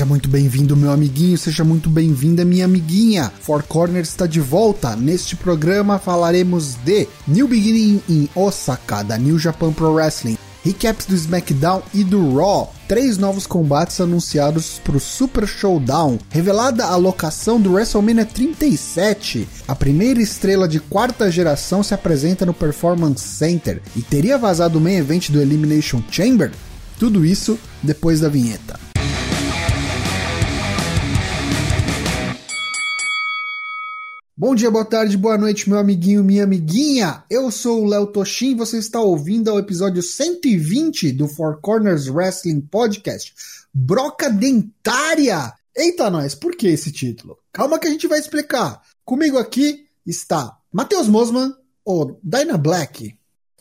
Seja muito bem-vindo, meu amiguinho, seja muito bem-vinda, minha amiguinha. Four Corners está de volta. Neste programa falaremos de New Beginning in Osaka, da New Japan Pro Wrestling, recaps do SmackDown e do Raw, três novos combates anunciados para o Super Showdown, revelada a locação do WrestleMania 37, a primeira estrela de quarta geração se apresenta no Performance Center e teria vazado o main event do Elimination Chamber? Tudo isso depois da vinheta. Bom dia, boa tarde, boa noite, meu amiguinho, minha amiguinha. Eu sou o Léo Toshin, você está ouvindo ao episódio 120 do Four Corners Wrestling Podcast. Broca dentária! Eita, nós, por que esse título? Calma que a gente vai explicar. Comigo aqui está Matheus Mosman, o Dyna Black.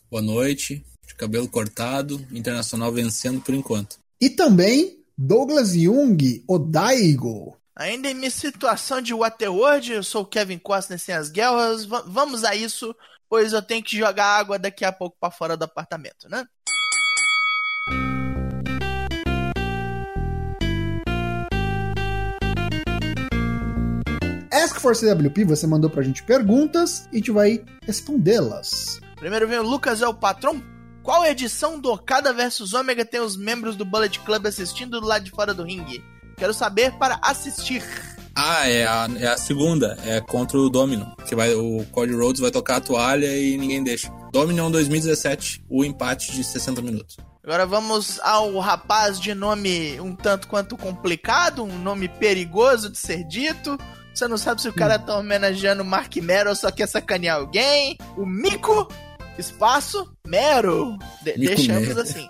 Boa noite, de cabelo cortado, internacional vencendo por enquanto. E também Douglas Jung, o Daigo. Ainda em minha situação de Waterworld, eu sou o Kevin Costner sem as guerras. V vamos a isso, pois eu tenho que jogar água daqui a pouco para fora do apartamento, né? Ask for CWP, você mandou pra gente perguntas e a gente vai respondê-las. Primeiro vem o Lucas é o patrão. Qual edição do Okada vs Omega tem os membros do Bullet Club assistindo do lado de fora do ringue? Quero saber para assistir. Ah, é a, é a segunda, é contra o Domino, que vai o Cody Rhodes vai tocar a toalha e ninguém deixa. Dominion 2017, o empate de 60 minutos. Agora vamos ao rapaz de nome um tanto quanto complicado, um nome perigoso de ser dito. Você não sabe se o cara tá homenageando o Mark Mero ou só quer sacanear alguém. O Mico espaço Mero. De Mico deixamos Mero. assim.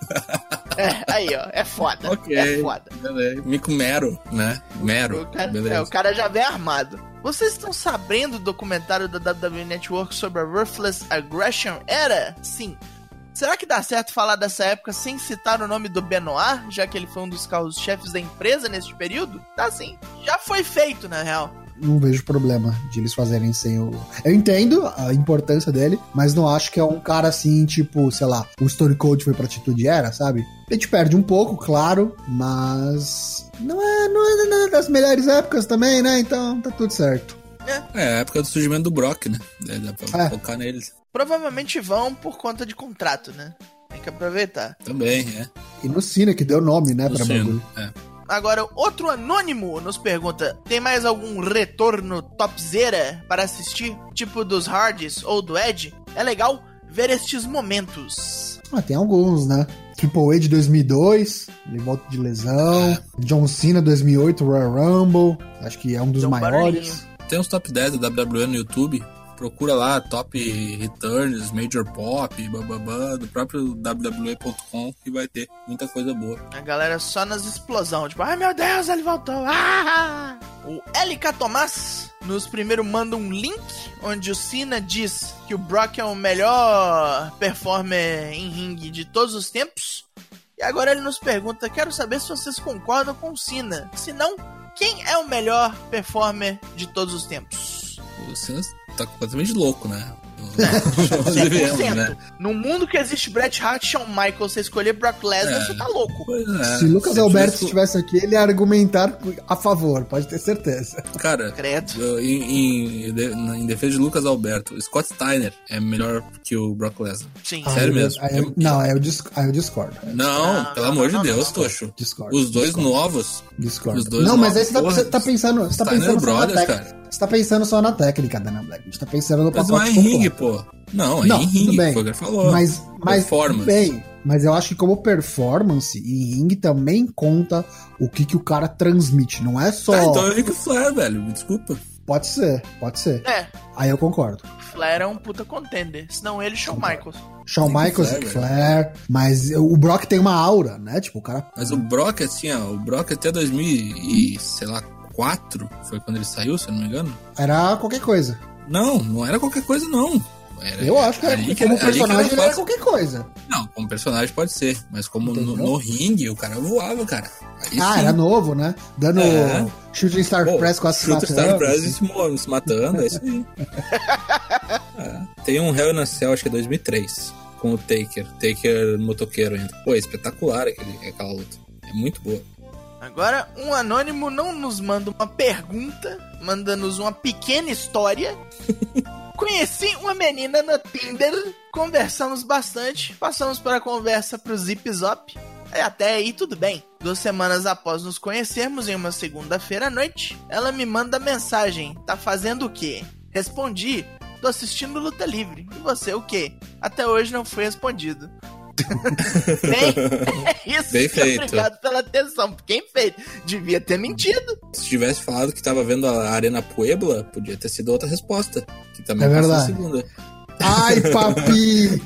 É, aí, ó. É foda. Ok. É foda. Beleza. Mico Mero, né? Mero. O cara, Beleza. é, o cara já vem armado. Vocês estão sabendo do documentário da WWE Network sobre a Ruthless Aggression Era? Sim. Será que dá certo falar dessa época sem citar o nome do Benoit, já que ele foi um dos carros-chefes da empresa neste período? Tá sim. Já foi feito, na real. Não vejo problema de eles fazerem sem o. Eu entendo a importância dele, mas não acho que é um cara assim, tipo, sei lá, o Story Code foi pra atitude era, sabe? A gente perde um pouco, claro, mas. Não é, não é das melhores épocas também, né? Então tá tudo certo. É, a época do surgimento do Brock, né? Daí Dá pra É. focar neles. Provavelmente vão por conta de contrato, né? Tem que aproveitar. Também, é. E no Cine, que deu nome, né, pra Luciano, bagulho. é. Agora, outro anônimo nos pergunta: tem mais algum retorno topzera para assistir? Tipo dos Hardys ou do Edge? É legal ver estes momentos. Ah, tem alguns, né? Triple H de 2002, ele volta de lesão. John Cena 2008, Royal Rumble, acho que é um dos um maiores. Tem uns top 10 da WWE no YouTube. Procura lá, top returns, major pop, bababá, do próprio WWE.com que vai ter muita coisa boa. A galera só nas explosão, tipo, ai meu Deus, ele voltou. Ah! O LK Tomás nos primeiro manda um link onde o Cena diz que o Brock é o melhor performer em ringue de todos os tempos. E agora ele nos pergunta: quero saber se vocês concordam com o Cena. Se não, quem é o melhor performer de todos os tempos? O Cena tá completamente louco, né? 100%. né? No mundo que existe Bret Hart e Shawn Michaels, você escolher Brock Lesnar, É. você tá louco. É. Se Lucas Se Alberto tivesse- estivesse aqui, ele ia argumentar a favor, pode ter certeza. Cara, eu- em, em, em defesa de Lucas Alberto, Scott Steiner é melhor que o Brock Lesnar. Sim. Ah, Sério eu- mesmo? aí eu- não, aí eu, dis- aí eu discordo. Não, Não, pelo não, amor não, de não, Deus, não. Tocho. Discordo. Os dois discordo, novos. Discordo. os dois não, mas novos, aí você tá, você tá pensando. Você tá Steiner pensando na Brothers, cara. Você tá pensando só na técnica, Dana Black. A gente tá pensando no Mas pacote não é em ringue, pô. Não, é Não, em ringue, bem. foi o que ele falou. Mas, mas Performance. bem. Mas eu acho que como performance, em ringue também conta o que, que o cara transmite. Não é só. Tá, então é o Ric Flair, velho. Me desculpa. Pode ser, pode ser. É, Aí eu concordo. Flair é um puta contender. Senão ele, Shawn Michaels. Shawn Michaels, Flair, Flair, mas o Brock tem uma aura, né? Tipo, o cara. Mas o Brock, assim, ó, o Brock até 2000 e, sei lá, 4 foi quando ele saiu, se eu não me engano. Era qualquer coisa. Não, não era qualquer coisa, não. Era, Eu acho que, era, ali como era- personagem era fácil. qualquer coisa. Não, como personagem pode ser, mas como no, no ringue o cara voava, cara. Aí ah, sim. era novo, né? Dando É. Shooting Star Pô, Press com as Shooter Star Press assim. se, se matando, é isso aí. É. Tem um Hell in a Cell, acho que é 2003, com o Taker. Taker motoqueiro ainda. Pô, é espetacular aquele, aquela luta. É muito boa. Agora, um anônimo não nos manda uma pergunta, manda-nos uma pequena história. Conheci uma menina no Tinder, conversamos bastante, passamos para a conversa pro Zip Zop. É, até aí tudo bem. Duas semanas após nos conhecermos, em uma segunda-feira à noite, ela me manda mensagem: Tá fazendo o quê? Respondi: Tô assistindo Luta Livre. E você o quê? Até hoje não foi respondido. Bem, é isso. Bem feito. Obrigado pela atenção. Quem fez? Devia ter mentido. Se tivesse falado que tava vendo a Arena Puebla, podia ter sido outra resposta. Que também É verdade. segunda. Ai, papi!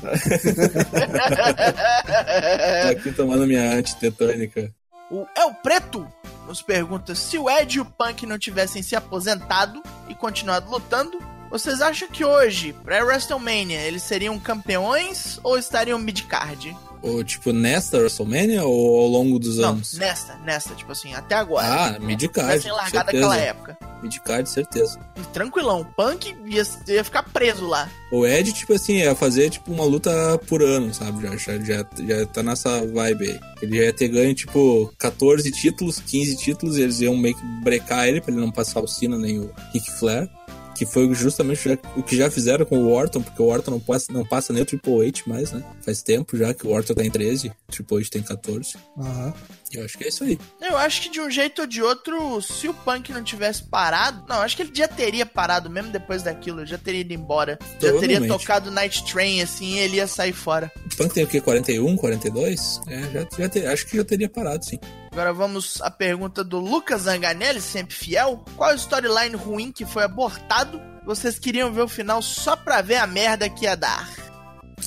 Tô aqui tomando minha antitetânica. O El Preto nos pergunta se o Ed e o Punk não tivessem se aposentado e continuado lutando, vocês acham que hoje, pré-WrestleMania, eles seriam campeões ou estariam mid-card? Ou, tipo, nesta WrestleMania ou ao longo dos Não, anos? nesta, nesta, tipo assim, até agora. Ah, mid-card, Tivessem largado aquela certeza. época. Mid-card, certeza. Tranquilão, o Punk ia, ia ficar preso lá. O Ed, tipo assim, ia fazer tipo uma luta por ano, sabe? Já, já, já, já tá nessa vibe aí. Ele já ia ter ganho, tipo, 14 títulos, 15 títulos, e eles iam meio que brecar ele pra ele não passar o Cena nem o Ric Flair. Que foi justamente já- o que já fizeram com o Orton, porque o Orton não passa, não passa nem o Triple H mais, né? Faz tempo já que o Orton tá em 13, o Triple H tem 14. Aham. Eu acho que é isso aí. Eu acho que de um jeito ou de outro, se o Punk não tivesse parado. Não, acho que ele já teria parado mesmo depois daquilo, ele já teria ido embora. Já teria tocado Night Train assim e ele ia sair fora. O Punk tem o quê? 41, 42? É, já, já ter- acho que já teria parado, sim. Agora vamos à pergunta do Lucas Zanganelli, sempre fiel. Qual storyline ruim que foi abortado? Vocês queriam ver o final só pra ver a merda que ia dar?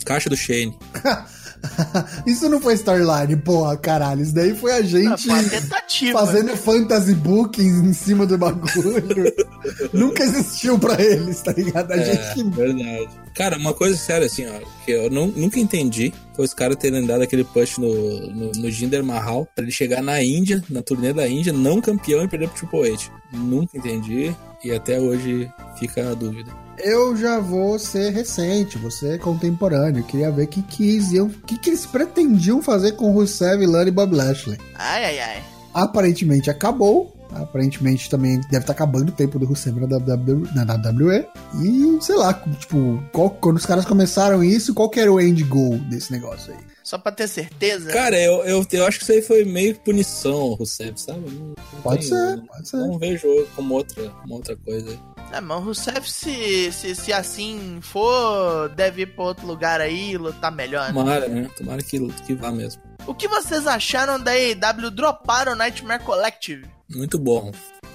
Caixa do Shane. Isso não foi storyline, porra, caralho. Isso daí foi a Não, gente tentativa. fazendo fantasy bookings em cima do bagulho. Nunca existiu pra eles, tá ligado? A É, gente. verdade. Cara, uma coisa séria, assim, ó, que eu nu- nunca entendi foi os caras terem dado aquele push no, no, no Jinder Mahal pra ele chegar na Índia, na turnê da Índia, não campeão e perder pro Triple H. Nunca entendi e até hoje fica a dúvida. Eu já vou ser recente, vou ser contemporâneo. Queria ver o que, que, eles iam- que, que eles pretendiam fazer com Rusev, Lana e Bob Lashley. Ai, ai, ai. Aparentemente acabou. Aparentemente também deve estar acabando o tempo do Rusev na, WWE, na WWE. E sei lá, tipo, qual- quando os caras começaram isso, qual que era o end goal desse negócio aí? Só pra ter certeza. Cara, eu, eu, eu acho que isso aí foi meio que punição, Rusev, sabe? Não- não Pode tenho- ser, não- pode ser. Não vejo como outra, uma outra coisa aí. É, mas o Rusev, se, se, se assim for, deve ir pra outro lugar aí e lutar melhor, né? Tomara, né? Tomara que, que vá mesmo. O que vocês acharam da AEW dropar o Nightmare Collective? Muito bom.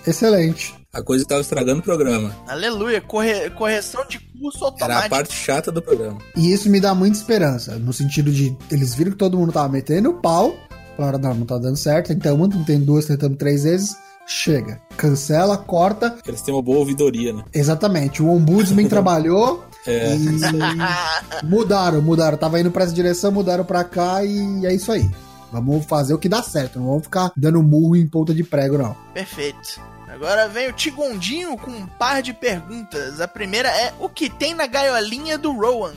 Excelente. A coisa tava estragando o programa. Aleluia, corre- correção de curso Era a automático. parte chata do programa. E isso me dá muita esperança, no sentido de eles viram que todo mundo tava metendo o pau, falaram, não, não tá dando certo, então tem duas, tentamos três vezes, chega. Cancela, corta. Eles têm uma boa ouvidoria, né? Exatamente, o ombudsman trabalhou É. e mudaram, mudaram. Tava indo pra essa direção, mudaram pra cá e é isso aí. Vamos fazer o que dá certo, não vamos ficar dando murro em ponta de prego, não. Perfeito. Agora vem o Tigondinho com um par de perguntas. A primeira é: o que tem na gaiolinha do Rowan?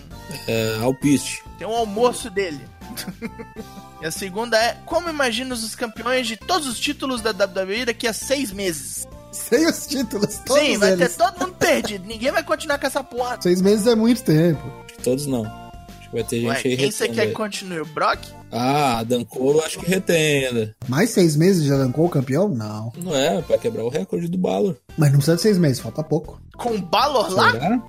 É, Alpiste. Tem um almoço dele. e a segunda é: como imaginas os campeões de todos os títulos da WWE daqui a seis meses? Sem os títulos, todos Sim, vai eles. ter todo mundo perdido. Ninguém vai continuar com essa porra. Seis meses é muito tempo. Acho que todos não. Acho que vai ter gente Ué, aí quem você quer que continue? O Brock? Ah, Dan Cole acho que retém ainda. Mais seis meses já arrancou o campeão? Não. Não é, pra quebrar o recorde do Balor. Mas não precisa de seis meses, falta pouco. Com o Balor lá? Será?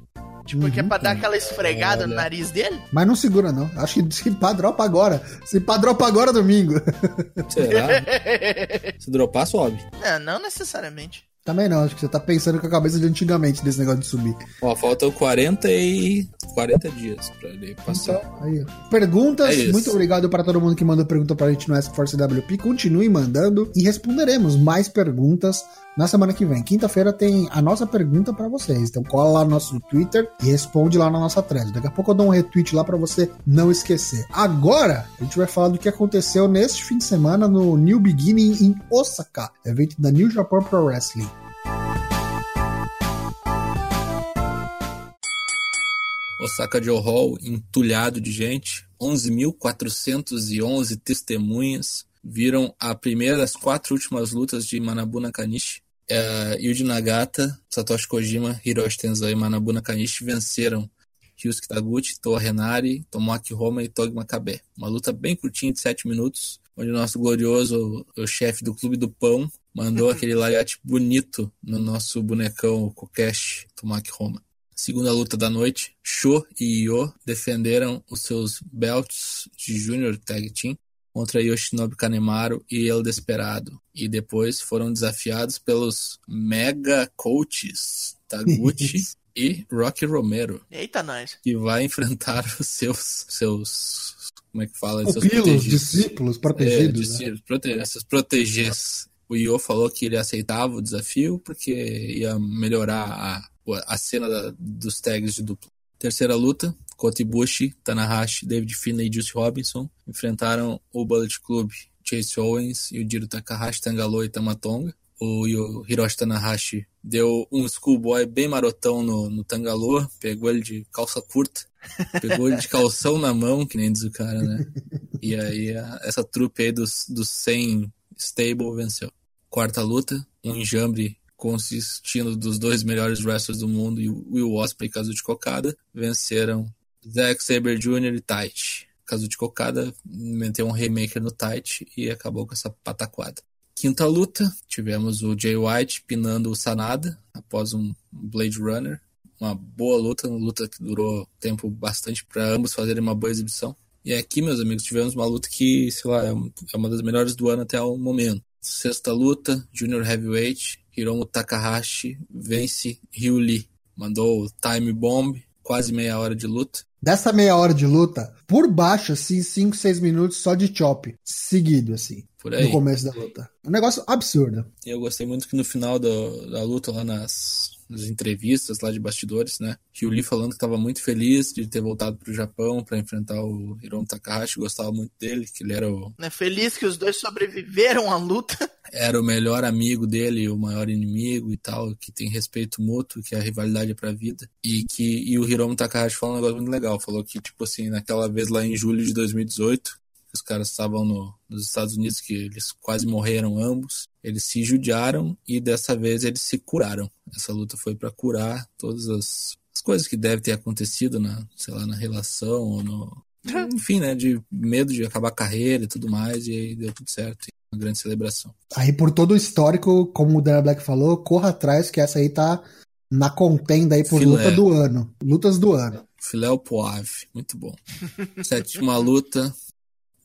Tipo, que é pra dar aquela esfregada no Olha. nariz dele? Mas não segura, não. Acho que se pá, dropa agora. Se pá, dropa agora domingo. Será? Se dropar, sobe. não, não necessariamente. Também não, acho que você tá pensando com a cabeça de antigamente desse negócio de subir. Ó, faltam 40 e 40 dias pra ele passar. Então, aí. Perguntas, É muito obrigado para todo mundo que mandou pergunta pra gente no Ask Force WP. Continue mandando e responderemos mais perguntas na semana que vem. Quinta-feira tem a nossa pergunta pra vocês. Então cola lá no nosso Twitter e responde lá na nossa thread. Daqui a pouco eu dou um retweet lá pra você não esquecer. Agora, a gente vai falar do que aconteceu neste fim de semana no New Beginning em Osaka, evento da New Japan Pro Wrestling. Osaka Joe Hall entulhado de gente. 11.411 testemunhas. viram a primeira das quatro últimas lutas de Manabu Nakanishi. Uh, Yuji Nagata, Satoshi Kojima, Hiroshi Tenzan e Manabu Nakanishi venceram Ryusuke Taguchi, Toa Renari, Tomoaki Roma e Togi Makabe. Uma luta bem curtinha de 7 minutos, onde o nosso glorioso o chefe do Clube do Pão mandou aquele lariate bonito no nosso bonecão Kokeshi, Tomoaki Roma. Segunda luta da noite, Sho e Io defenderam os seus belts de Junior Tag Team contra Yoshinobu Kanemaru e El Desperado. E depois foram desafiados pelos Mega Coaches Taguchi e Rocky Romero. Eita, nós. Que vai enfrentar os seus. seus como é que fala? Pupilos, discípulos, protegidos. É, discípulos, né? prote essas proteges. O Io falou que ele aceitava o desafio porque ia melhorar a, a cena da, dos tags de dupla. Terceira luta, Kota Ibushi, Tanahashi, David Finlay e Juice Robinson enfrentaram o Bullet Club, Chase Owens e o Jiro Takahashi, Tangaloa e Tamatonga. O Hiroshi Tanahashi deu um schoolboy bem marotão no, no Tangaloa, pegou ele de calça curta, pegou ele de calção na mão, que nem diz o cara, né? E aí essa trupe aí dos, dos 100 stable venceu. Quarta luta, um enjambre consistindo dos dois melhores wrestlers do mundo, Will Ospreay e Kazuchi Kokada, venceram Zack Sabre Jr. e Taichi. Kazuchi Kokada meteu um remaker no Taichi e acabou com essa pataquada. Quinta luta, tivemos o Jay White pinando o Sanada após um Blade Runner. Uma boa luta, uma luta que durou tempo bastante para ambos fazerem uma boa exibição. E aqui, meus amigos, tivemos uma luta que, sei lá, é, é uma das melhores do ano até o momento. Sexta luta, Junior Heavyweight, Hiromu Takahashi vence Ryu Lee. Mandou Time Bomb, quase meia hora de luta. Dessa meia hora de luta, por baixo, assim, 5, 6 minutos só de chop, seguido, assim. Por aí. No começo da luta. Um negócio absurdo. Eu gostei muito que no final do, da luta, lá nas, nas entrevistas lá de bastidores, né? Ryu Lee falando que estava muito feliz de ter voltado pro Japão para enfrentar o Hiromu Takahashi, gostava muito dele, que ele era o... É feliz que os dois sobreviveram à luta. Era o melhor amigo dele, o maior inimigo e tal, que tem respeito mútuo, que a rivalidade é pra vida. E que e o Hiromu Takahashi falou um negócio muito legal, falou que, tipo assim, naquela vez lá em julho de 2018, os caras estavam no, nos Estados Unidos, que eles quase morreram ambos. Eles se judiaram e dessa vez eles se curaram. Essa luta foi para curar todas as, as, coisas que devem ter acontecido na, sei lá, na relação ou no. Enfim, né? De medo de acabar a carreira e tudo mais, e aí deu tudo certo. Uma grande celebração. Aí, por todo o histórico, como o Dana Black falou, corra atrás, que essa aí tá na contenda aí por Filé. luta do ano. Lutas do ano. Filé Poave, muito bom. Sétima luta,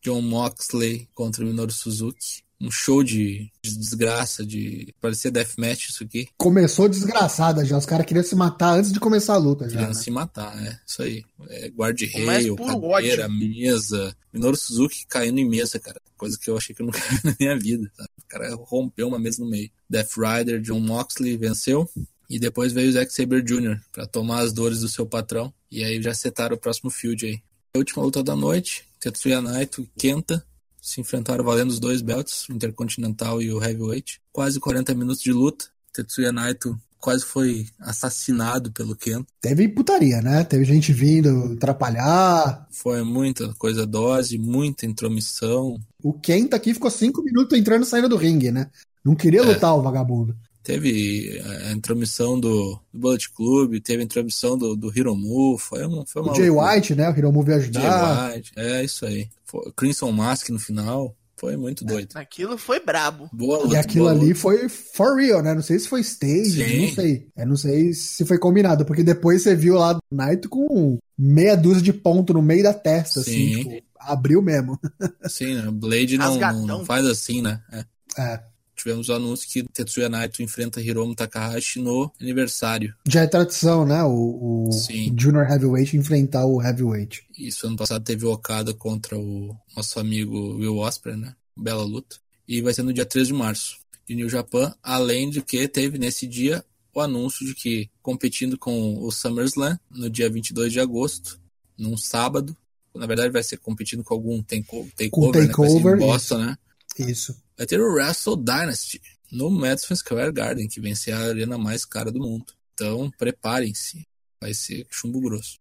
John Moxley contra o Minoru Suzuki. Um show de, de desgraça, de parecer deathmatch isso aqui. Começou desgraçada já. Os caras queriam se matar antes de começar a luta já. Queriam né? se matar, é. Isso aí. É, guarda-reio, cadeira, ódio. mesa. Minoru Suzuki caindo em mesa, cara. Coisa que eu achei que eu nunca vi na minha vida. Sabe? O cara rompeu uma mesa no meio. Death Rider, John Moxley venceu. E depois veio o Zack Sabre Jr. para tomar as dores do seu patrão. E aí já setaram o próximo field aí. A última luta da noite, Tetsuya Naito e Kenta se enfrentaram valendo os dois belts, o Intercontinental e o Heavyweight. Quase 40 minutos de luta. Tetsuya Naito quase foi assassinado pelo Kenta. Teve putaria, né? Teve gente vindo atrapalhar. Foi muita coisa dose, muita intromissão. O Kenta aqui ficou cinco minutos entrando e saindo do ringue, né? Não queria é. lutar o vagabundo. Teve a intromissão do, do Bullet Club, teve a intromissão do, do Hiromu, foi uma, foi uma O Jay White, né? O Hiromu veio ajudar. Jay White, é isso aí. Foi, Crimson Mask no final, foi muito doido. Aquilo foi brabo. Boa luta, e aquilo ali luta. foi for real, né? Não sei se foi stage, Sim. não sei. Eu não sei se foi combinado, porque depois você viu lá o Naito com meia dúzia de ponto no meio da testa, assim, Sim. assim, tipo, abriu mesmo. Sim, né? Blade não, não, faz assim, né? É. é tivemos o anúncio que Tetsuya Naito enfrenta Hiromu Takahashi no aniversário. Já é tradição, né? O, o Junior Heavyweight enfrentar o Heavyweight. Isso, ano passado teve o Okada contra o nosso amigo Will Ospreay, né? Bela luta. E vai ser no dia 3 de março, de New Japan, além de que teve nesse dia o anúncio de que, competindo com o SummerSlam, no dia 22 de agosto, num sábado, na verdade vai ser competindo com algum takeover, com takeover né? Boston, né? Isso vai ter o Wrestle Dynasty no Madison Square Garden, que vem ser a arena mais cara do mundo. Então, preparem-se. Vai ser chumbo grosso.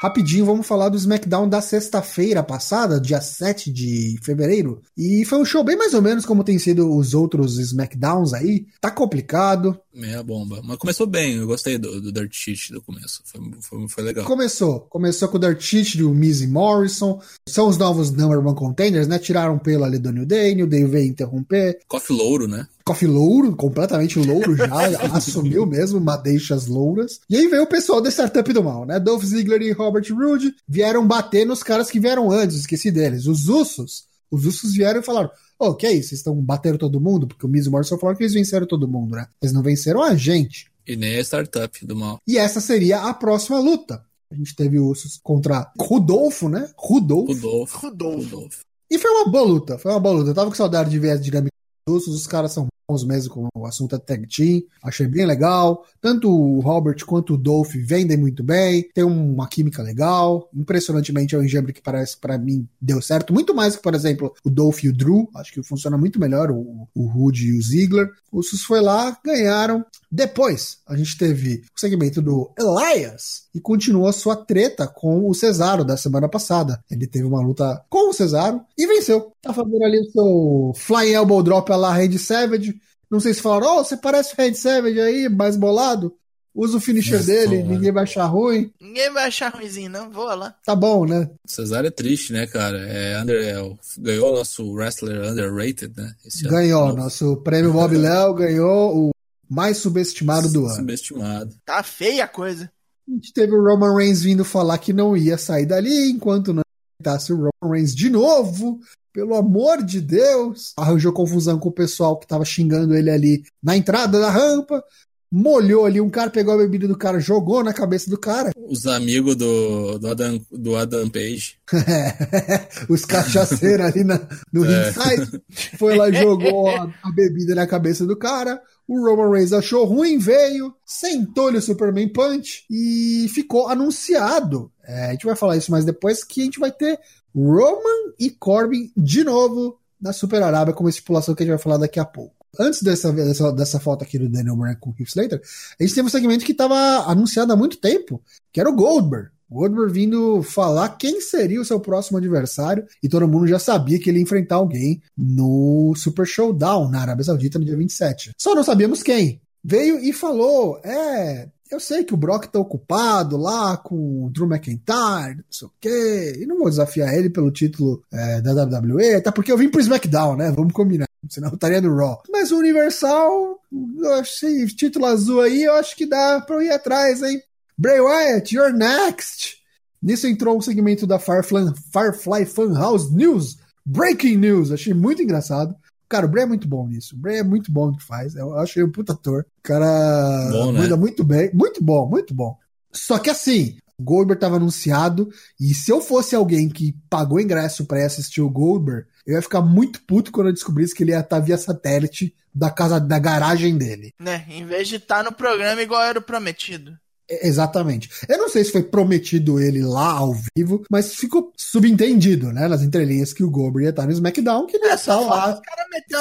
Rapidinho, vamos falar do SmackDown da sexta-feira passada, dia 7 de fevereiro. E foi um show bem mais ou menos como tem sido os outros SmackDowns aí. Tá complicado. Meia bomba. Mas começou bem, eu gostei do, do Dirt Sheet do começo. Foi, foi, foi, legal. Começou. Começou com o Dirt Sheet do Miz e Morrison. São os novos number one contenders, né? Tiraram pelo ali do New Day, New Day veio interromper. Coffee Louro, né? Coffee Louro, completamente louro já, assumiu mesmo madeixas louras. E aí veio o pessoal da Startup do Mal, né? Dolph Ziggler e Robert Roode vieram bater nos caras que vieram antes, esqueci deles. Os Usos, os Usos vieram e falaram: Ô, oh, que é isso? Vocês estão batendo todo mundo? Porque o Miz e o Morrison falaram que eles venceram todo mundo, né? Eles não venceram a gente. E nem a Startup do Mal. E essa seria a próxima luta. A gente teve Usos contra Rudolfo, né? Rudolfo. Rudolfo. Rudolfo. E foi uma boa luta, foi uma boa luta. Eu tava com saudade de ver a dinâmica dos Usos, os caras são bons mesmo com o assunto da tag team, achei bem legal. Tanto o Robert quanto o Dolph vendem muito bem, tem uma química legal. Impressionantemente é um enjambre que parece para mim deu certo, muito mais que, por exemplo, o Dolph e o Drew, acho que funciona muito melhor o, o Rude e o Ziggler. O Sus foi lá, ganharam. Depois, a gente teve o segmento do Elias e continuou a sua treta com o Cesaro da semana passada. Ele teve uma luta com o Cesaro e venceu. Tá fazendo ali o seu Flying Elbow Drop lá Randy Savage. Não sei se falaram, oh, você parece o Red Savage aí, mais bolado. Usa o finisher dele, mano. ninguém vai achar ruim. Ninguém vai achar ruimzinho, não. Voa lá. Tá bom, né? Cesaro é triste, né, cara? É, under, é, ganhou o nosso wrestler underrated, né? ganhou. Nosso prêmio Bob Léo ganhou o mais subestimado do ano. Subestimado. Tá feia a coisa. A gente teve o Roman Reigns vindo falar que não ia sair dali enquanto não aceitasse o Roman Reigns de novo. Pelo amor de Deus! Arranjou confusão com o pessoal que tava xingando ele ali na entrada da rampa. Molhou ali, um cara pegou a bebida do cara, jogou na cabeça do cara. Os amigos do, do, Adam, do Adam Page. Os cachaceiros ali na, no é. ringside. Foi lá e jogou a, a, bebida na cabeça do cara. O Roman Reigns achou ruim, veio, sentou-lhe o Superman Punch e ficou anunciado. É, a gente vai falar isso mais depois, que a gente vai ter Roman e Corbin de novo na Super Arábia, com uma estipulação que a gente vai falar daqui a pouco. Antes dessa, dessa, dessa foto aqui do Daniel Bryan com o Heath Slater, a gente teve um segmento que estava anunciado há muito tempo, que era o Goldberg. Goldberg vindo falar quem seria o seu próximo adversário, e todo mundo já sabia que ele ia enfrentar alguém no Super Showdown na Arábia Saudita no dia 27. Só não sabíamos quem. Veio e falou: é, eu sei que o Brock tá ocupado lá com o Drew McIntyre, não sei o quê, e não vou desafiar ele pelo título é, da WWE, até porque eu vim pro SmackDown, né? Vamos combinar. Senão eu estaria no Raw. Mas o Universal, eu achei título azul aí, eu acho que dá pra eu ir atrás, hein? Bray Wyatt, you're next! Nisso entrou um segmento da Firefly, Firefly Funhouse News, Breaking News, achei muito engraçado. Cara, o Bray é muito bom nisso. O Bray é muito bom no que faz. Eu acho ele um puta ator. O cara bom, né? manda muito bem. Muito bom, muito bom. Só que assim, Goldberg estava anunciado, e se eu fosse alguém que pagou ingresso para assistir o Goldberg, eu ia ficar muito puto quando eu descobrisse que ele ia estar tá via satélite da casa da garagem dele. Né, em vez de estar tá no programa igual era o prometido. Exatamente. Eu não sei se foi prometido ele lá ao vivo, mas ficou subentendido, né, nas entrelinhas que o Goldberg ia estar no SmackDown, que ele ia estar lá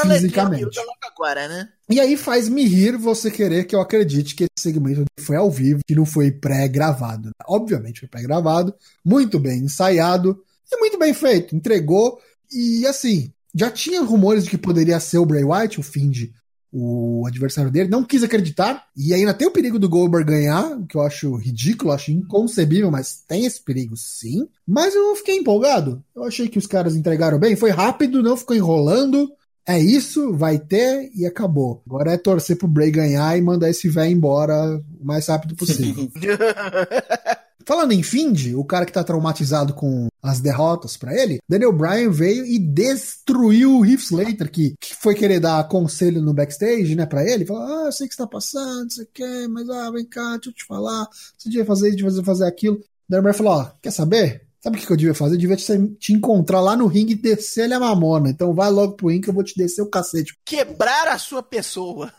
fisicamente. Agora, né? E aí faz me rir você querer que eu acredite que esse segmento foi ao vivo, que não foi pré-gravado. Obviamente foi pré-gravado, muito bem ensaiado e muito bem feito. Entregou e assim, já tinha rumores de que poderia ser o Bray Wyatt, o fim de o adversário dele, não quis acreditar, e ainda tem o perigo do Goldberg ganhar, que eu acho ridículo, acho inconcebível, mas tem esse perigo sim. Mas eu fiquei empolgado, eu achei que os caras entregaram bem, foi rápido, não ficou enrolando, é isso, vai ter e acabou. Agora é torcer pro Bray ganhar e mandar esse velho embora o mais rápido possível. Falando em Find, o cara que tá traumatizado com as derrotas para ele, Daniel Bryan veio e destruiu o Heath Slater, que, que foi querer dar conselho no backstage, né, para ele. Falou: Ah, eu sei que você tá passando, não sei o que, mas ah, vem cá, deixa eu te falar. Você devia fazer isso, devia fazer aquilo. Daniel Bryan falou: Ó, quer saber? Sabe o que eu devia fazer? Eu devia te, te encontrar lá no ringue e descer ele a mamona. Então vai logo pro ringue que eu vou te descer o cacete. Quebrar a sua pessoa.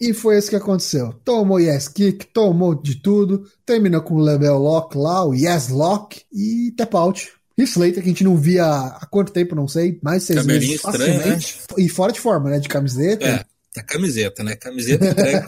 E foi isso que aconteceu. Tomou yes kick, tomou de tudo, terminou com o level lock lá, o yes lock e tap out. Heath Slater, que a gente não via há quanto tempo, não sei, mais seis Cabelinho meses estranho, né? E fora de forma, né? De camiseta. É, A camiseta, né? Camiseta entrega,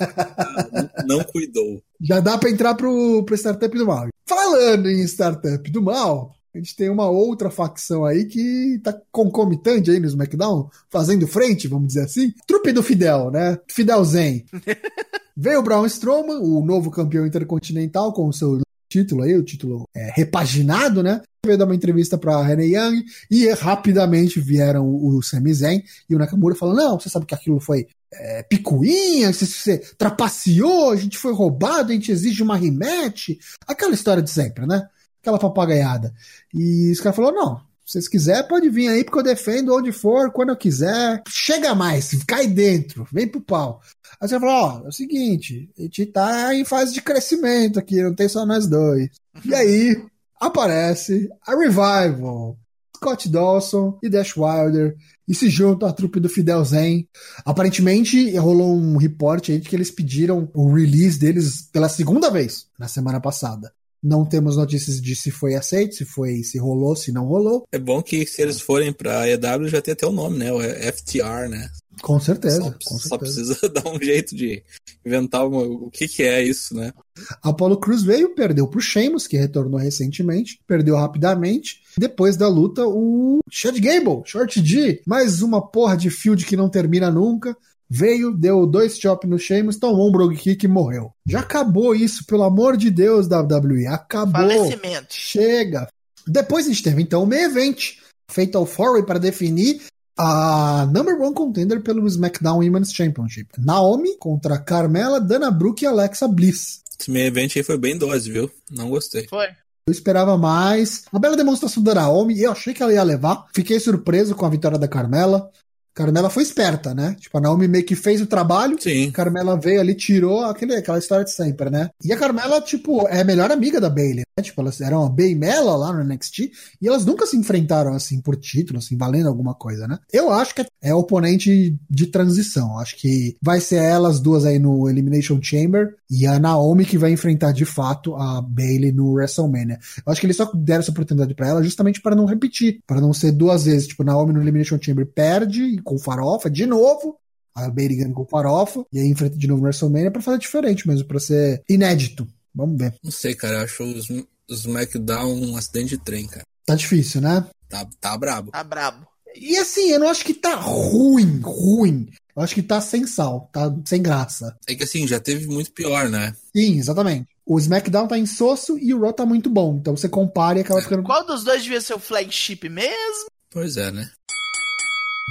não, não cuidou. Já dá pra entrar pro, pro Startup do Mal. Falando em Startup do Mal, a gente tem uma outra facção aí que tá concomitante aí no SmackDown, fazendo frente, vamos dizer assim. Trupe do Fidel, né? Fidel Zen. Veio o Braun Strowman, o novo campeão intercontinental, com o seu título aí, o título é, repaginado, né? Veio dar uma entrevista pra Renee Young e rapidamente vieram o Sami Zayn e o Nakamura falando: Não, você sabe que aquilo foi é, picuinha, você, você trapaceou, a gente foi roubado, a gente exige uma rematch. Aquela história de sempre, né? Aquela papagaiada. E os caras falaram: Não, se vocês quiserem, pode vir aí, porque eu defendo onde for, quando eu quiser. Chega mais, cai dentro, vem pro pau. Aí você fala, ó, é o seguinte, a gente tá em fase de crescimento aqui, não tem só nós dois. E aí, aparece a Revival, Scott Dawson e Dash Wilder, e se juntam à trupe do Fidel Zen. Aparentemente, rolou um reporte aí de que eles pediram o release deles pela segunda vez na semana passada. Não temos notícias de se foi aceito, se foi, se rolou, se não rolou. É bom que se eles forem pra EW já tem até o nome, né? O FTR, né? Com certeza. Só, com só certeza. precisa dar um jeito de inventar uma, o que, que é isso, né? Apollo Cruz veio, perdeu pro Sheamus, que retornou recentemente, perdeu rapidamente. Depois da luta, o Chad Gable, Short G, mais uma porra de field que não termina nunca. Veio, deu dois chop no Sheamus, tomou um brogue kick e morreu. Já acabou isso, pelo amor de Deus, WWE. Acabou. Falecimento. Chega. Depois a gente teve então o main event, Fatal Four para definir a number one contender pelo SmackDown Women's Championship. Naomi contra Carmela, Dana Brooke e Alexa Bliss. Esse meio evento aí foi bem dose, viu? Não gostei. Foi. Eu esperava mais. Uma bela demonstração da Naomi. Eu achei que ela ia levar. Fiquei surpreso com a vitória da Carmela. Carmela foi esperta, né? Tipo, a Naomi meio que fez o trabalho. Sim. Carmela veio ali, tirou aquele, aquela história de sempre, né? E a Carmela, tipo, é a melhor amiga da Bailey, né? Tipo, elas eram a Bay Mela lá no NXT e elas nunca se enfrentaram, assim, por título, assim, valendo alguma coisa, né? Eu acho que é oponente de transição. Acho que vai ser elas duas aí no Elimination Chamber e a Naomi que vai enfrentar de fato a Bailey no WrestleMania. Eu acho que eles só deram essa oportunidade para ela justamente para não repetir, para não ser duas vezes, tipo, Naomi no Elimination Chamber perde com farofa de novo, a Bailey ganha com farofa e aí enfrenta de novo no WrestleMania para fazer diferente mesmo, para ser inédito. Vamos ver. Não sei, cara. Eu acho os, os SmackDown um acidente de trem, cara. Tá difícil, né? Tá, tá brabo. Tá brabo. E assim, eu não acho que tá ruim, ruim. Eu acho que tá sem sal, tá sem graça. É que assim, já teve muito pior, né? Sim, exatamente. O SmackDown tá insosso e o Raw tá muito bom. Então você compara e acaba ficando. Qual dos dois devia ser o flagship mesmo? Pois é, né?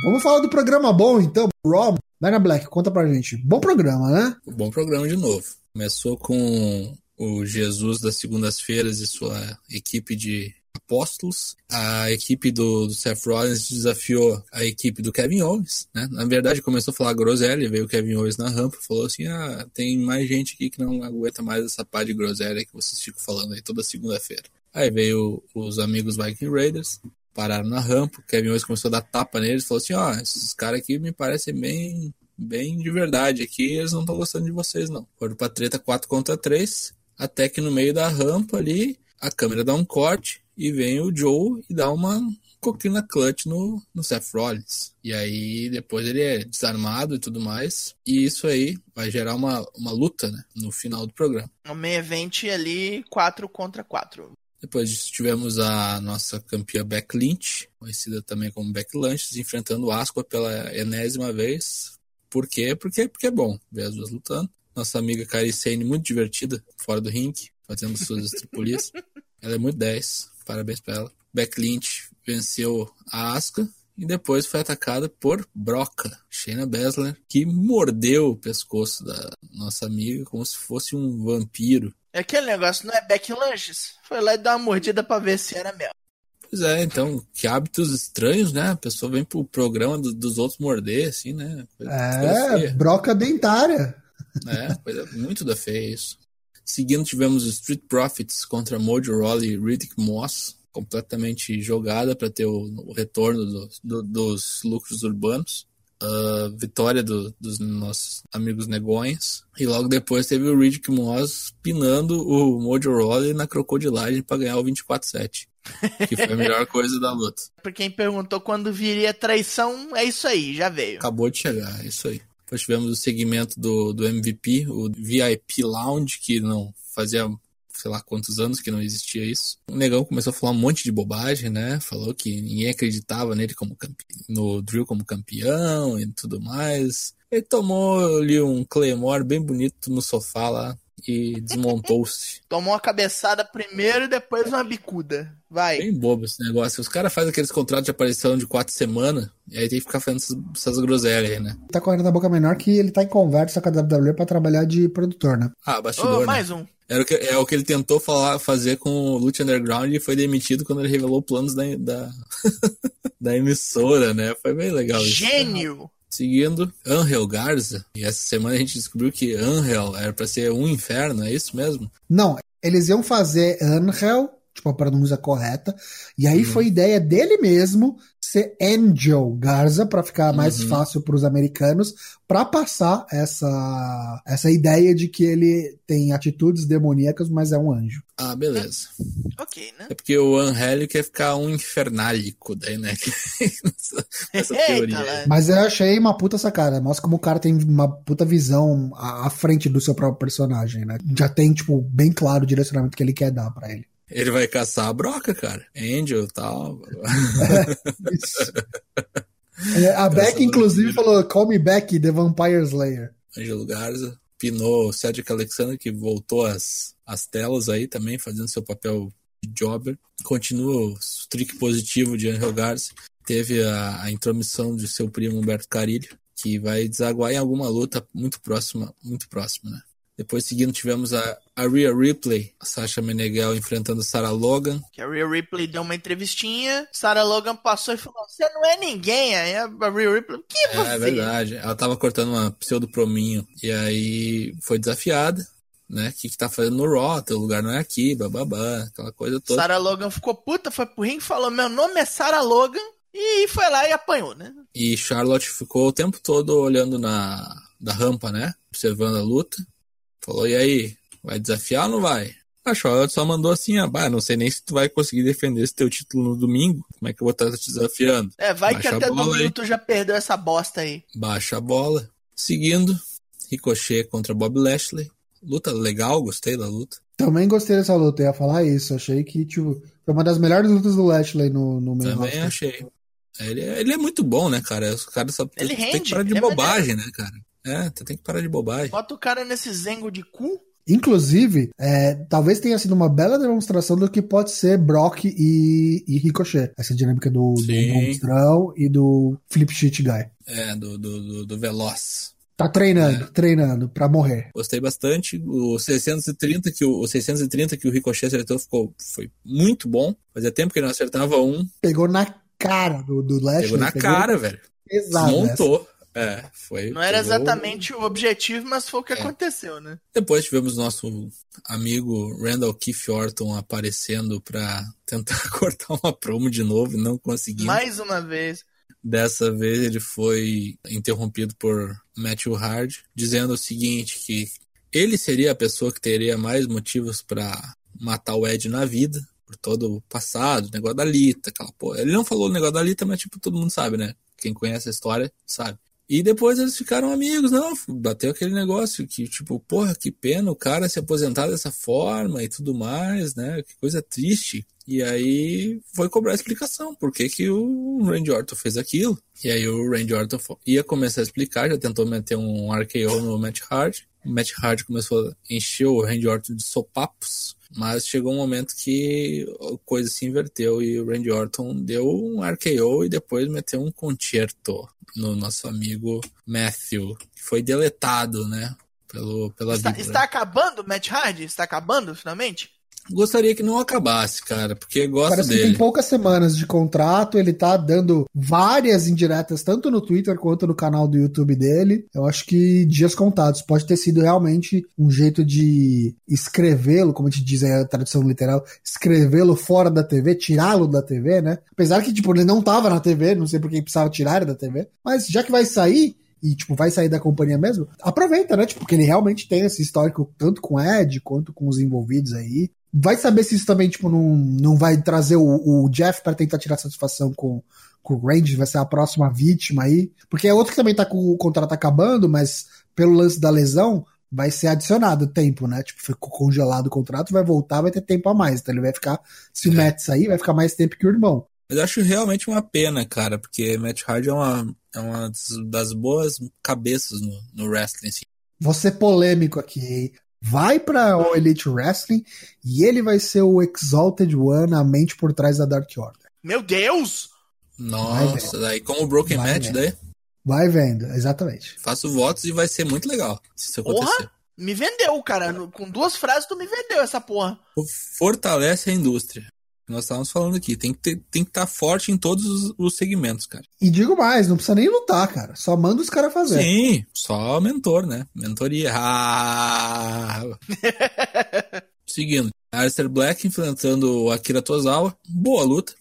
Vamos falar do programa bom, então. Raw, Dana Black, conta pra gente. Bom programa, né? Bom programa de novo. Começou com o Jesus das segundas-feiras e sua equipe de apóstolos. A equipe do, do, Seth Rollins desafiou a equipe do Kevin Owens, né? Na verdade, começou a falar groselha, veio o Kevin Owens na rampa falou assim: ah, tem mais gente aqui que não aguenta mais essa pá de groselha que vocês ficam falando aí toda segunda-feira. Aí veio os amigos Viking Raiders, pararam na rampa, o Kevin Owens começou a dar tapa neles, falou assim: ó, oh, esses caras aqui me parecem bem bem de verdade aqui, eles não estão gostando de vocês não. Foram pra treta 4 contra 3, até que no meio da rampa ali, a câmera dá um corte e vem o Joe e dá uma coquina clutch no, no Seth Rollins. E aí depois ele é desarmado e tudo mais. E isso aí vai gerar uma, uma luta né, no final do programa. No main event ali, 4 contra 4. Depois disso tivemos a nossa campeã Beck Lynch, conhecida também como Beck Lynch, enfrentando Asqua pela enésima vez. Por quê? Porque, porque é bom ver as duas lutando. Nossa amiga Kairi Sane, muito divertida, fora do ringue, fazendo suas estripulias. Ela é muito 10, parabéns pra ela. Beck Lynch venceu a Asuka e depois foi atacada por Broca, Shayna Baszler, que mordeu o pescoço da nossa amiga como se fosse um vampiro. É aquele negócio, não é Beck Lanches? Foi lá e deu uma mordida pra ver se era mesmo. Pois é, então, que hábitos estranhos, né? A pessoa vem pro programa do, dos outros morder, assim, né? Coisa, é, coisa broca dentária. É, coisa muito da feia isso. Seguindo, tivemos Street Profits contra Mojo Rawley e Riddick Moss, completamente jogada para ter o, o retorno do, do, dos lucros urbanos. Uh, vitória do, dos nossos amigos negões. E logo depois teve o Riddick Moss pinando o Mojo Rawley na crocodilagem para ganhar o 24-7. Que foi a melhor coisa da luta. Pra quem perguntou quando viria traição, é isso aí, já veio. Acabou de chegar, é isso aí. Depois tivemos o segmento do, do MVP, o VIP Lounge, que não fazia sei lá quantos anos que não existia isso. O negão começou a falar um monte de bobagem, né? Falou que ninguém acreditava nele como campeão, no drill como campeão e tudo mais. Ele tomou ali um Claymore bem bonito no sofá lá e desmontou-se. Tomou uma cabeçada primeiro e depois uma bicuda. Vai. Bem bobo esse negócio. Os caras fazem aqueles contratos de aparição de quatro semanas e aí tem que ficar fazendo essas, essas groselhas aí, né? Tá correndo na boca menor que ele tá em conversa com a WWE pra trabalhar de produtor, né? Ah, bastidor, né? mais um. Era o que, é o que ele tentou falar, fazer com o Lute Underground e foi demitido quando ele revelou planos da, da, da emissora, né? Foi bem legal isso. Gênio. Seguindo, Angel Garza. E essa semana a gente descobriu que Angel era pra ser um inferno, é isso mesmo? Não, eles iam fazer Angel, tipo a pronúncia correta, e aí foi ideia dele mesmo ser Angel Garza pra ficar mais Uhum. fácil pros americanos, pra passar essa essa ideia de que ele tem atitudes demoníacas, mas é um anjo. Ah, beleza. Ok, né? É porque o Angélico quer ficar um infernálico, daí, né? essa, teoria. Eita. Mas eu achei uma puta sacada. Mostra como o cara tem uma puta visão à à frente do seu próprio personagem, né? Já tem, tipo, bem claro o direcionamento que ele quer dar pra ele. Ele vai caçar a broca, cara. Angel e tal. Isso. É, a Beck, inclusive, falou: Call me back, The Vampire Slayer. Ângelo Garza. Pinou o Cedric Alexander, que voltou às, às telas aí também, fazendo seu papel de jobber. Continua o streak positivo de Angel Garza. Teve a, a intromissão de seu primo Humberto Carilho, que vai desaguar em alguma luta muito próxima, muito próxima, né? Depois, seguindo, tivemos a, a Rhea Ripley, a Sasha Meneghel enfrentando Sarah Logan. Que a Rhea Ripley deu uma entrevistinha, Sarah Logan passou e falou: Você não é ninguém. Aí a Rhea Ripley, que É, você? é verdade. Ela tava cortando uma pseudo-prominho. E aí foi desafiada, né? O que, que tá fazendo no Raw? Teu lugar não é aqui, bababá, aquela coisa toda. Sarah Logan ficou puta, foi pro ringue e falou: Meu nome é Sarah Logan. E foi lá e apanhou, né? E Charlotte ficou o tempo todo olhando na da rampa, né? Observando a luta. Falou, e aí, vai desafiar ou não vai? A Charlotte só mandou assim, ah, bah, não sei nem se tu vai conseguir defender esse teu título no domingo. Como é que eu vou estar te desafiando? É, vai Baixa que até domingo aí. tu já perdeu essa bosta aí. Baixa a bola. Seguindo, Ricochet contra Bob Lashley. Luta legal, gostei da luta. Também gostei dessa luta, eu ia falar isso. Achei que, tipo, foi uma das melhores lutas do Lashley no, no Também roster. achei. Ele, é- ele é muito bom, né, cara? Os caras só Ele tem rende, que parar de é bobagem, né, cara? É, tu tem que parar de bobagem. Bota o cara nesse zengo de cu. Inclusive, é, talvez tenha sido uma bela demonstração do que pode ser Brock e, e Ricochet. Essa dinâmica do, do. Monstrão e do Flip Shit Guy. É, do, do, do, do Veloz. Tá treinando, treinando pra morrer. Gostei bastante. O 630 que o, o 630 que o Ricochet acertou ficou, foi muito bom. Fazia tempo que ele não acertava um. Pegou na cara do, do Lashley. Pegou na cara, velho. Pesado essa. É, foi. Não era exatamente o objetivo, mas foi o que É. aconteceu, né? Depois tivemos nosso amigo Randall Keefe Orton aparecendo pra tentar cortar uma promo de novo e não conseguindo. Mais uma vez. Dessa vez ele foi interrompido por Matthew Hard, dizendo o seguinte, que ele seria a pessoa que teria mais motivos pra matar o Ed na vida, por todo o passado, o negócio da Lita, aquela porra. Ele não falou o negócio da Lita, mas tipo, todo mundo sabe, né? Quem conhece a história sabe. E depois eles ficaram amigos, não, bateu aquele negócio que, tipo, porra, que pena o cara se aposentar dessa forma e tudo mais, né? Que coisa triste. E aí foi cobrar explicação, por que, que o Randy Orton fez aquilo. E aí o Randy Orton ia começar a explicar, já tentou meter um RKO no Matt Hard. O Matt Hard começou a encher o Randy Orton de sopapos, mas chegou um momento que a coisa se inverteu e o Randy Orton deu um RKO e depois meteu um concerto no nosso amigo Matthew, que foi deletado, né? Pelo, pela Está, está acabando o Matt Hardy? Está acabando, finalmente? Gostaria que não acabasse, cara, porque gosto Parece que tem poucas semanas de contrato, ele tá dando várias indiretas, tanto no Twitter quanto no canal do YouTube dele. Eu acho que dias contados. Pode ter sido realmente um jeito de escrevê-lo, como a gente diz aí a tradução literal, escrevê-lo fora da TV, tirá-lo da TV, né? Apesar que, tipo, ele não tava na TV, não sei por que precisava tirar ele da TV. Mas já que vai sair, e, tipo, vai sair da companhia mesmo, aproveita, né? Tipo, porque ele realmente tem esse histórico tanto com o Ed quanto com os envolvidos aí. Vai saber se isso também, tipo, não, não vai trazer o, o Jeff para tentar tirar satisfação com, com o Range, vai ser a próxima vítima aí. Porque é outro que também tá com o contrato acabando, mas pelo lance da lesão, vai ser adicionado tempo, né? Tipo, ficou congelado o contrato, vai voltar, vai ter tempo a mais. Então ele vai ficar, se o Matt sair, vai ficar mais tempo que o irmão. Mas eu acho realmente uma pena, cara, porque Matt Hardy é uma, é uma das boas cabeças no, no wrestling. Assim. Vou ser polêmico aqui, hein? Vai pra o Elite Wrestling e ele vai ser o Exalted One, a mente por trás da Dark Order. Meu Deus! Nossa, daí como o Broken Vai Match, vendo. daí Vai vendo, exatamente. faço votos e vai ser muito legal se isso acontecer. Porra! Me vendeu, cara. Com duas frases tu me vendeu essa porra. Fortalece a indústria. Nós estávamos falando aqui, tem que ter, tem que estar forte em todos os, os segmentos, cara. E digo mais, não precisa nem lutar, cara. Só manda os caras fazer. Sim, só mentor, né? Mentoria. Ah! Seguindo, Alistair Black enfrentando o Akira Tozawa. Boa luta.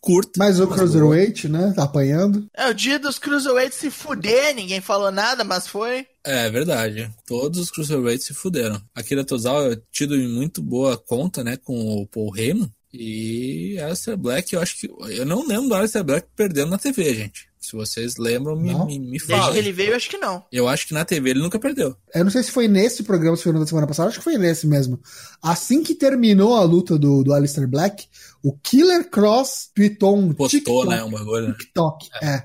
Curta. Mas o Cruiserweight, né? Tá apanhando. É o dia dos Cruiserweights se fuder, ninguém falou nada, mas foi. É verdade. Todos os Cruiserweights se fuderam. Akira Tozawa é tido em muito boa conta, né, com o Paul Heyman. E Alistair Black, eu acho que. Eu não lembro do Alistair Black perdendo na TV, gente. Se vocês lembram, me, me, me Desde falem. que ele veio, acho que não. Eu acho que na TV ele nunca perdeu. Eu não sei se foi nesse programa, se foi no da semana passada, acho que foi nesse mesmo. Assim que terminou a luta do, do Alistair Black, o Killer Cross tweetou um Postou, TikTok, né, um bagulho. né? TikTok. É.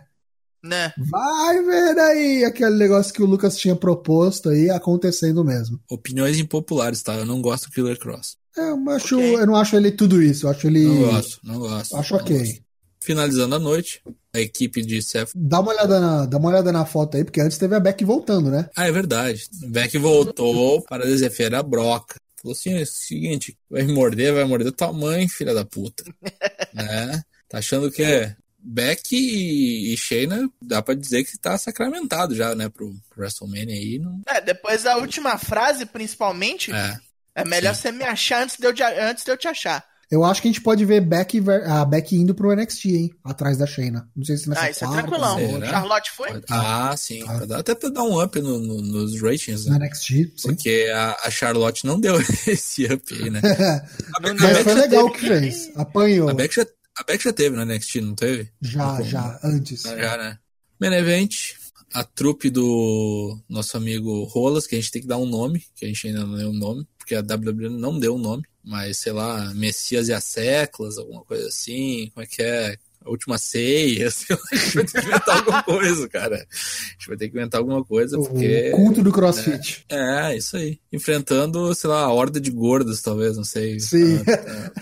Né? Vai ver aí aquele negócio que o Lucas tinha proposto aí acontecendo mesmo. Opiniões impopulares, tá? Eu não gosto do Killer Cross. É, eu, acho, Ok. eu não acho ele tudo isso, eu acho ele. Não gosto, não gosto. Acho não ok. gosto. Finalizando a noite, a equipe de Seth. Dá uma olhada na, dá uma olhada na foto aí, porque antes teve a Beck voltando, né? Ah, é verdade. Beck voltou para desafiar a broca. Falou assim: é o seguinte, vai me morder, vai morder tua mãe, filha da puta. né? Tá achando que é. Beck e, e Shayna, dá pra dizer que tá sacramentado já, né, pro, pro WrestleMania aí. Não... É, depois da última frase, principalmente, é, É, melhor você me achar antes de, eu, te- antes de eu te achar. Eu acho que a gente pode ver Beck, ver- a Beck indo pro NXT, hein? Atrás da Shayna. Não sei se nessa Ah, isso é quarta, tranquilão. na será? Charlotte foi? ah, sim. dar- até pra dar um up no- no- nos ratings, né? Na NXT, sim. Porque a, a Charlotte não deu esse up aí, né? A Beck, Mas Beck foi já legal o que fez. Apanhou. A Beck, já, a Beck já teve no NXT, não teve? Já, já, antes. Já, né? Main Event, a trupe do nosso amigo Rolas, que a gente tem que dar um nome, que a gente ainda não deu um nome, porque a WWE não deu um nome, mas sei lá, Messias e as Seclas, alguma coisa assim, como é que é? A última ceia, sei lá, a gente vai ter que inventar alguma coisa, cara. A gente vai ter que inventar alguma coisa, porque. O culto do CrossFit. É, isso aí. Enfrentando, sei lá, a horda de gordos, talvez, não sei. Sim.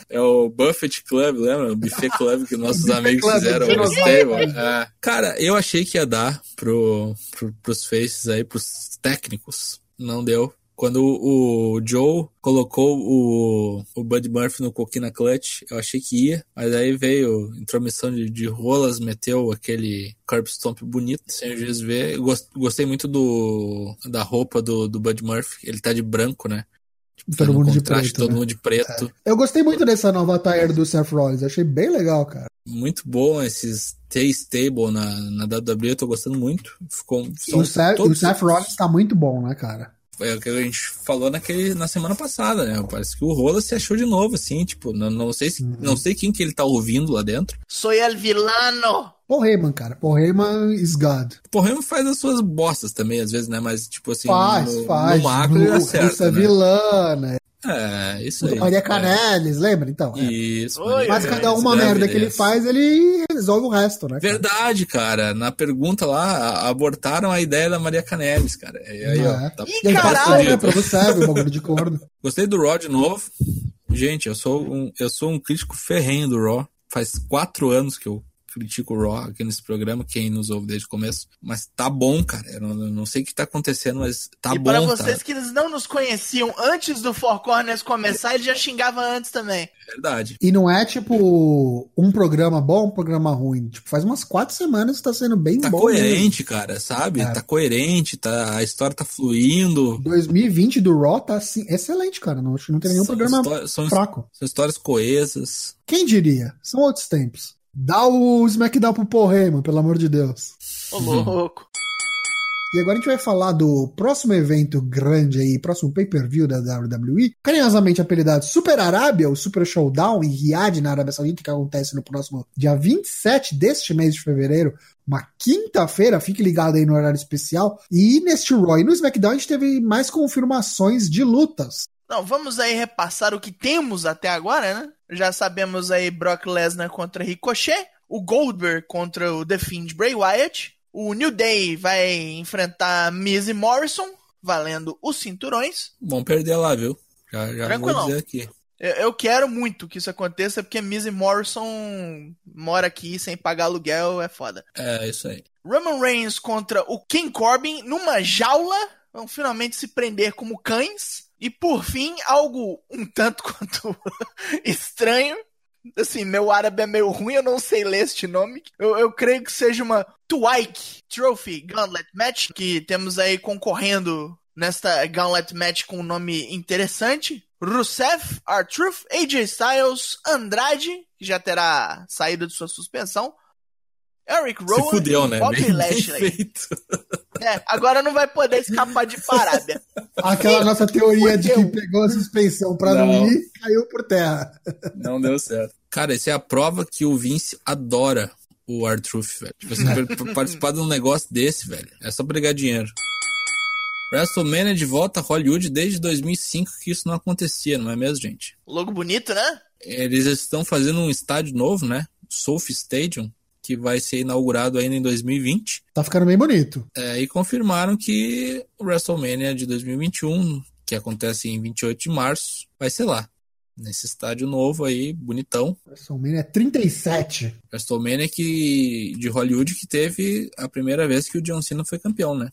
É, é o Buffett Club, lembra? O Buffet Club que nossos amigos Club, fizeram stable. É. Cara, eu achei que ia dar pro, pro, pros faces aí, pros técnicos. Não deu. Quando o, Joe colocou o, o Bud Murphy no Coquina Clutch, eu achei que ia, mas aí veio intromissão de, de rolas, meteu aquele curb stomp bonito, sem o juiz ver. Gostei muito do, da roupa do, do Bud Murphy, ele tá de branco, né? Tipo, Todo mundo de preto, todo né? mundo de preto. Eu gostei muito dessa nova attire do Seth Rollins. Achei bem legal, cara. Muito bom esses T-Stable na, na WWE, eu tô gostando muito. Ficou, E o, Seth, todos- o Seth Rollins tá muito bom, né, cara? É o que a gente falou naquele, na semana passada, né? Parece que o Rola se achou de novo, assim, tipo, não, não sei se, Uhum. não sei quem que ele tá ouvindo lá dentro. Sou el vilano. Paul Heyman, cara. Paul Heyman is God. Porra, faz as suas bostas também, às vezes, né? Mas, tipo assim, Faz, no, faz. no macro ele acerta, né? vilã, né? É, isso aí. Maria É. Canelis, lembra? Então, é. Isso. Oi, Mas é, cada uma merda que ele faz, ele resolve o resto, né? cara? Verdade, cara. Na pergunta lá, abortaram a ideia da Maria Canelis, cara. E aí, ó, É. tá, Ih, caralho! né? Pra você, o bagulho de corno. Gostei do Raw de novo. Gente, eu sou um, eu sou um crítico ferrenho do Raw. Faz quatro anos que eu critico o Raw aqui nesse programa, quem nos ouve desde o começo. Mas tá bom, cara. Eu não, eu não sei o que tá acontecendo, mas tá e bom, para tá? vocês que eles não nos conheciam antes do Four Corners começar, ele já xingava antes também. Verdade. E não é tipo um programa bom, um programa ruim. Tipo, faz umas quatro semanas que tá sendo bem Tá bom. mesmo. coerente, cara, sabe? É. Tá coerente, tá, a história tá fluindo. 2020 do Raw tá assim, excelente, cara. Não, acho que não teve nenhum São programa fraco. são histórias coesas. Quem diria? São outros tempos. Dá o SmackDown pro Paul Heyman, pelo amor de Deus. Ô, louco. E agora a gente vai falar do próximo evento grande aí, próximo pay-per-view da WWE, carinhosamente apelidado Super Arábia, o Super Showdown em Riyadh, na Arábia Saudita, que acontece no próximo dia 27 deste mês de fevereiro, uma quinta-feira, fique ligado aí no horário especial. E neste Raw e no SmackDown a gente teve mais confirmações de lutas. Não, vamos aí repassar o que temos até agora, né? Já sabemos aí Brock Lesnar contra Ricochet, o Goldberg contra o The Fiend Bray Wyatt, o New Day vai enfrentar Miz e Morrison, valendo os cinturões. Vão perder lá, viu? Já, já vou dizer aqui. Eu, eu quero muito que isso aconteça, porque Miz e Morrison mora aqui sem pagar aluguel, é foda. É, isso aí. Roman Reigns contra o King Corbin numa jaula. Vão finalmente se prender como cães. E por fim, algo um tanto quanto estranho. Assim, meu árabe é meio ruim, eu não sei ler este nome. Eu, eu creio que seja uma Twike Trophy Gauntlet Match, que temos aí concorrendo nesta Gauntlet Match com um nome interessante. Rusev, R-Truth, AJ Styles, Andrade, que já terá saído de sua suspensão, Eric Rowan fudeu, e né? Bobby Bem, Lashley. feito. É, agora não vai poder escapar de Parábia. Aquela nossa teoria de que pegou a suspensão pra não, Não. ir, caiu por terra. Não deu certo. Cara, isso é a prova que o Vince adora o R-Truth, velho. Tipo assim, participar de um negócio desse, velho. É só ganhar dinheiro. WrestleMania de volta a Hollywood desde 2005 que isso não acontecia, não é mesmo, gente? Logo bonito, né? Eles estão fazendo um estádio novo, né? Sophie Stadium, que vai ser inaugurado ainda em 2020. Tá ficando bem bonito. É, e confirmaram que o WrestleMania de 2021, que acontece em 28 de março, vai ser lá. Nesse estádio novo aí, bonitão. WrestleMania é 37. WrestleMania que, de Hollywood que teve a primeira vez que o John Cena foi campeão, né?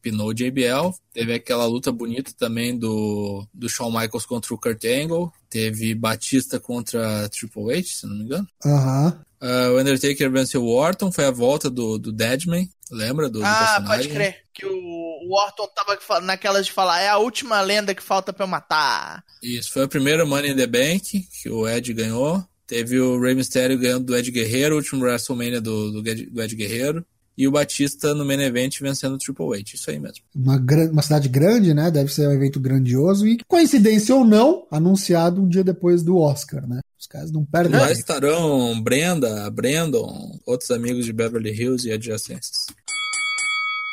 Pinou o JBL. Teve aquela luta bonita também do, do Shawn Michaels contra o Kurt Angle. Teve Batista contra Triple H, se não me engano. Aham. Ah, o Undertaker venceu o Orton, foi a volta do, do Deadman, lembra? Do, do Ah, personagem? pode crer. Que o, o Orton tava naquelas de falar, é a última lenda que falta pra eu matar. Isso, foi a primeira Money in the Bank que o Ed ganhou. Teve o Rey Mysterio ganhando do Ed Guerreiro, o último WrestleMania do, do, Ed- do Ed Guerreiro. E o Batista no main event vencendo o Triple H. Isso aí mesmo. Uma, uma cidade grande, né? Deve ser um evento grandioso e, coincidência ou não, anunciado um dia depois do Oscar, né? Os caras não perdem Lá estarão Brenda, Brandon, outros amigos de Beverly Hills e adjacências.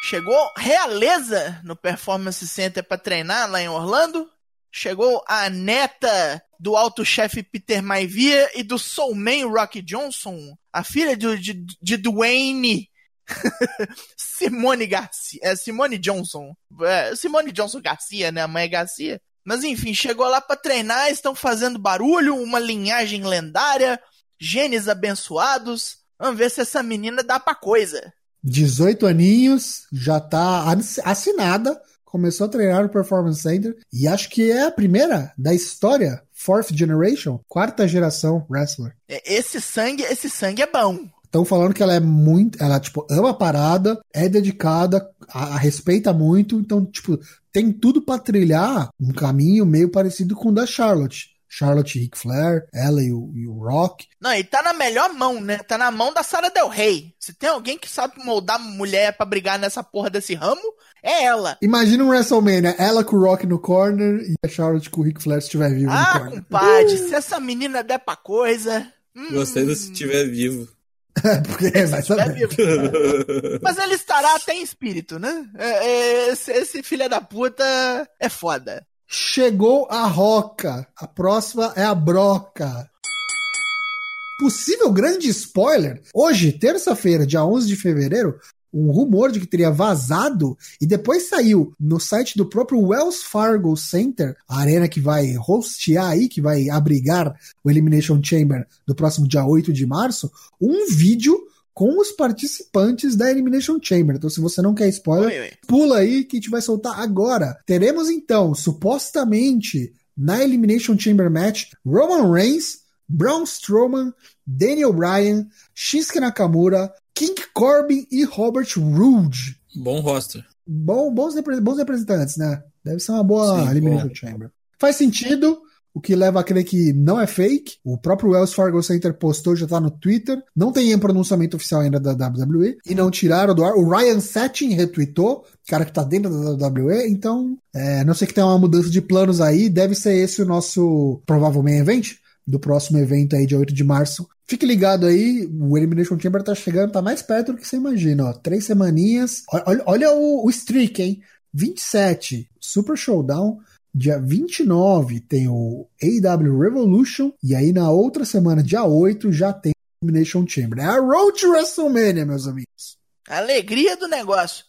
Chegou Realeza no Performance Center pra treinar lá em Orlando. Chegou a neta do alto-chefe Peter Maivia e do soulman Rocky Johnson, a filha do- de, de Dwayne Simone Garcia, é, Simone Johnson, é, Simone Johnson Garcia, né, a mãe é Garcia. Mas enfim, chegou lá pra treinar, estão fazendo barulho, uma linhagem lendária, genes abençoados. Vamos ver se essa menina dá pra coisa. 18 aninhos, já tá ass- assinada, começou a treinar no Performance Center e acho que é a primeira da história, fourth generation, quarta geração wrestler. É, Esse sangue, esse sangue é bom. Estão falando que ela é muito, ela tipo ama a parada, é dedicada, a, a respeita muito, então tipo tem tudo pra trilhar um caminho meio parecido com o da Charlotte. Charlotte e Ric Flair, ela e o, e o Rock. Não, e tá na melhor mão, né? Tá na mão da Sarah Del Rey. Se tem alguém que sabe moldar mulher pra brigar nessa porra desse ramo, é ela. Imagina um WrestleMania, ela com o Rock no corner e a Charlotte com o Ric Flair se estiver vivo no Ah, corner. compadre, se essa menina der pra coisa. hum, Gostei do se estiver vivo. Porque vai é saber. vivo. Mas ele estará até em espírito, né? É, é, esse, esse filho da puta é foda. Chegou a Roca. A próxima é a Broca. Possível grande spoiler. Hoje, terça-feira, dia 11 de fevereiro, um rumor de que teria vazado e depois saiu no site do próprio Wells Fargo Center, a arena que vai hostear aí, que vai abrigar o Elimination Chamber no próximo dia 8 de março, um vídeo com os participantes da Elimination Chamber. Então, se você não quer spoiler, Oi, oi. pula aí que a gente vai soltar agora. Teremos então, supostamente, na Elimination Chamber Match, Roman Reigns, Braun Strowman, Daniel Bryan, Shinsuke Nakamura, King Corbin e Robert Roode. Bom roster. Bom, bons, bons representantes, né? Deve ser uma boa Sim, Elimination bom. Chamber. Faz sentido. o que leva a crer que não é fake. O próprio Wells Fargo Center postou, já tá no Twitter. Não tem pronunciamento oficial ainda da WWE. E não tiraram do ar. O Ryan Setting retweetou, cara que tá dentro da WWE. Então, é, não sei que tem uma mudança de planos aí. Deve ser esse o nosso provável main event do próximo evento aí, dia 8 de março. Fique ligado aí, o Elimination Chamber tá chegando, tá mais perto do que você imagina, ó. Três semaninhas. Olha, olha o, o streak, hein? 27, Super Showdown. Dia 29 tem o AW Revolution. E aí na outra semana, dia 8, já tem o Elimination Chamber. É a Road to WrestleMania, meus amigos. Alegria do negócio.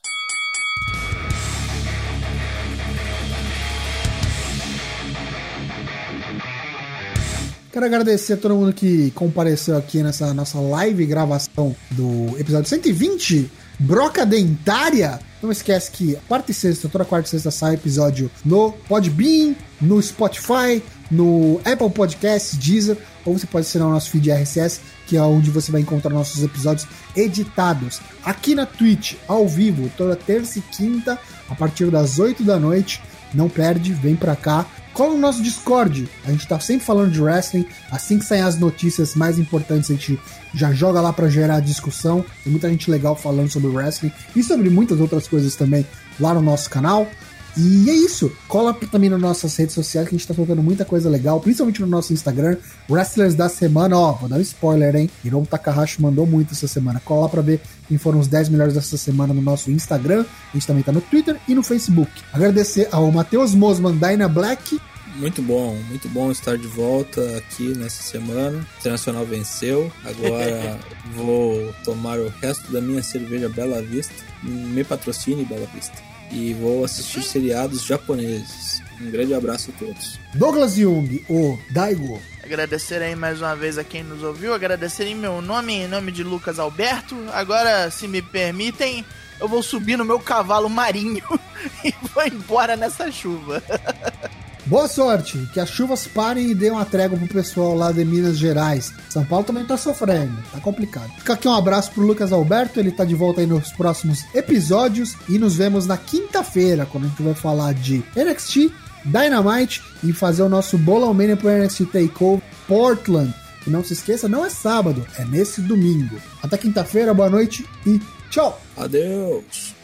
Quero agradecer a todo mundo que compareceu aqui nessa nossa live gravação do episódio 120, Broca Dentária. Não esquece que quarta e sexta, toda quarta e sexta sai episódio no Podbean, no Spotify, no Apple Podcasts, Deezer, ou você pode assinar o nosso feed RSS, que é onde você vai encontrar nossos episódios editados. Aqui na Twitch, ao vivo, toda terça e quinta, a partir das 8 da noite. Não perde, vem pra cá. Cola no nosso Discord. A gente tá sempre falando de wrestling. Assim que saem as notícias mais importantes, a gente já joga lá para gerar discussão. Tem muita gente legal falando sobre wrestling e sobre muitas outras coisas também lá no nosso canal. E é isso. Cola também nas nossas redes sociais que a gente tá colocando muita coisa legal, principalmente no nosso Instagram. Wrestlers da semana, ó, vou dar um spoiler, hein? Hiromu Takahashi mandou muito essa semana. Cola lá pra ver quem foram os 10 melhores dessa semana no nosso Instagram. A gente também tá no Twitter e no Facebook. Agradecer ao Matheus Mosman, Dyna Black. Muito bom, muito bom estar de volta aqui nessa semana. O Internacional venceu. Agora vou tomar o resto da minha cerveja Bela Vista. Me patrocine, Bela Vista e vou assistir seriados japoneses. Um grande abraço a todos. Douglas Jung, o Daigo. Agradecer aí mais uma vez a quem nos ouviu, agradecer em meu nome, em nome de Lucas Alberto. Agora, se me permitem, eu vou subir no meu cavalo marinho e vou embora nessa chuva. Boa sorte, que as chuvas parem e dêem uma trégua pro pessoal lá de Minas Gerais. São Paulo também tá sofrendo, tá complicado. Fica aqui um abraço pro Lucas Alberto, ele tá de volta aí nos próximos episódios e nos vemos na quinta-feira, quando a gente vai falar de NXT, Dynamite e fazer o nosso Bolão Mania pro NXT Takeover Portland. E não se esqueça, não é sábado, é nesse domingo. Até quinta-feira, boa noite e tchau! Adeus!